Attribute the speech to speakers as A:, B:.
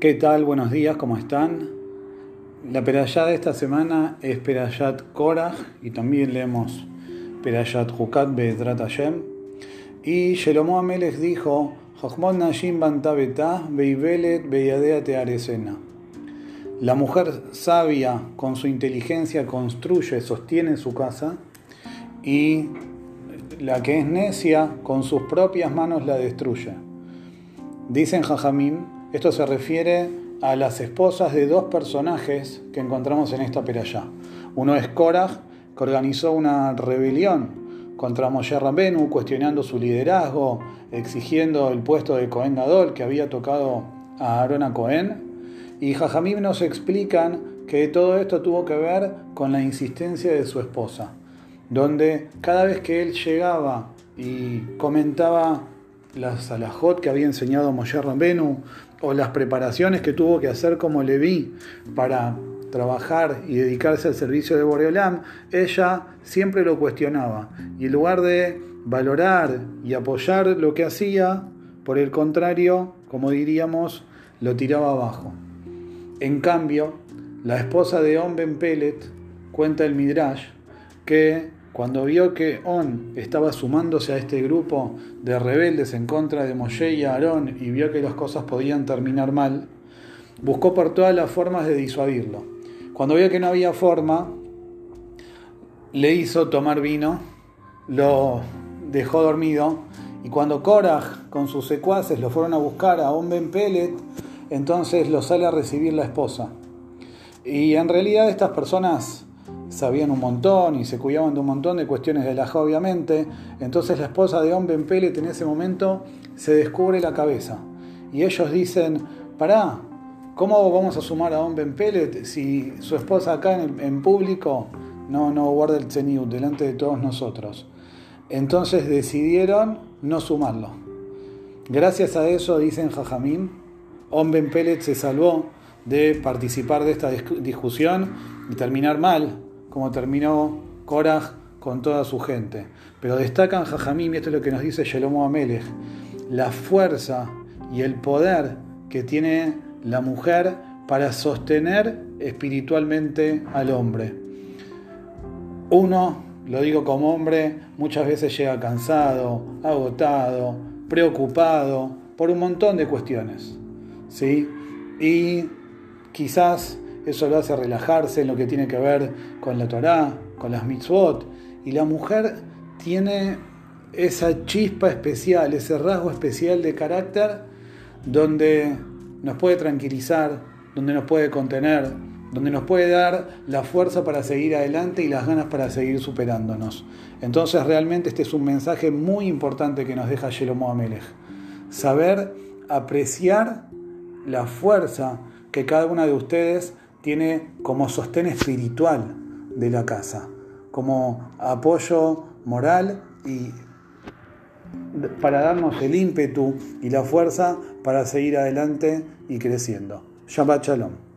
A: ¿Qué tal? Buenos días, ¿cómo están? La perayá de esta semana es Perayat Korach y también leemos Perayat Hukat Be'edrat Hashem. Y Shelomo Amelech dijo, Jochmon Nashim Beibelet Beyadea Tearesena. La mujer sabia con su inteligencia construye, sostiene su casa y la que es necia con sus propias manos la destruye. Dicen Jajamim, esto se refiere a las esposas de dos personajes que encontramos en esta peralla. Uno es Korah, que organizó una rebelión contra Moshe Rabbenu, cuestionando su liderazgo, exigiendo el puesto de Cohen Gadol que había tocado a Aaron a Cohen. Y Jajamim nos explican que todo esto tuvo que ver con la insistencia de su esposa, donde cada vez que él llegaba y comentaba las alajot que había enseñado Moshe Rabbenu o las preparaciones que tuvo que hacer como Leví para trabajar y dedicarse al servicio de Boreolam, ella siempre lo cuestionaba. Y en lugar de valorar y apoyar lo que hacía, por el contrario, como diríamos, lo tiraba abajo. En cambio, la esposa de On Ben Pelet cuenta el Midrash que cuando vio que On estaba sumándose a este grupo de rebeldes en contra de Moshe y Aarón y vio que las cosas podían terminar mal, buscó por todas las formas de disuadirlo. Cuando vio que no había forma, le hizo tomar vino, lo dejó dormido y cuando Korah con sus secuaces lo fueron a buscar a On Ben Pelet, entonces lo sale a recibir la esposa. Y en realidad estas personas sabían un montón y se cuidaban de un montón de cuestiones de la obviamente. Entonces la esposa de Hombre Ben en ese momento se descubre la cabeza. Y ellos dicen, pará, ¿cómo vamos a sumar a Hombre Ben si su esposa acá en, público no, no guarda el tzeniut delante de todos nosotros? Entonces decidieron no sumarlo. Gracias a eso, dicen Jajamín, Hombre Ben se salvó de participar de esta discusión y terminar mal, como terminó Korah con toda su gente. Pero destacan Jajamim, y esto es lo que nos dice Shelomo Amelech, la fuerza y el poder que tiene la mujer para sostener espiritualmente al hombre. Uno, lo digo como hombre, muchas veces llega cansado, agotado, preocupado por un montón de cuestiones. ¿sí? Y quizás eso lo hace relajarse en lo que tiene que ver con la Torá, con las mitzvot. Y la mujer tiene esa chispa especial, ese rasgo especial de carácter donde nos puede tranquilizar, donde nos puede contener, donde nos puede dar la fuerza para seguir adelante y las ganas para seguir superándonos. Entonces realmente este es un mensaje muy importante que nos deja Shelomo Amelech. Saber apreciar la fuerza que cada una de ustedes tiene como sostén espiritual de la casa, como apoyo moral y para darnos el ímpetu y la fuerza para seguir adelante y creciendo. Shabbat Shalom.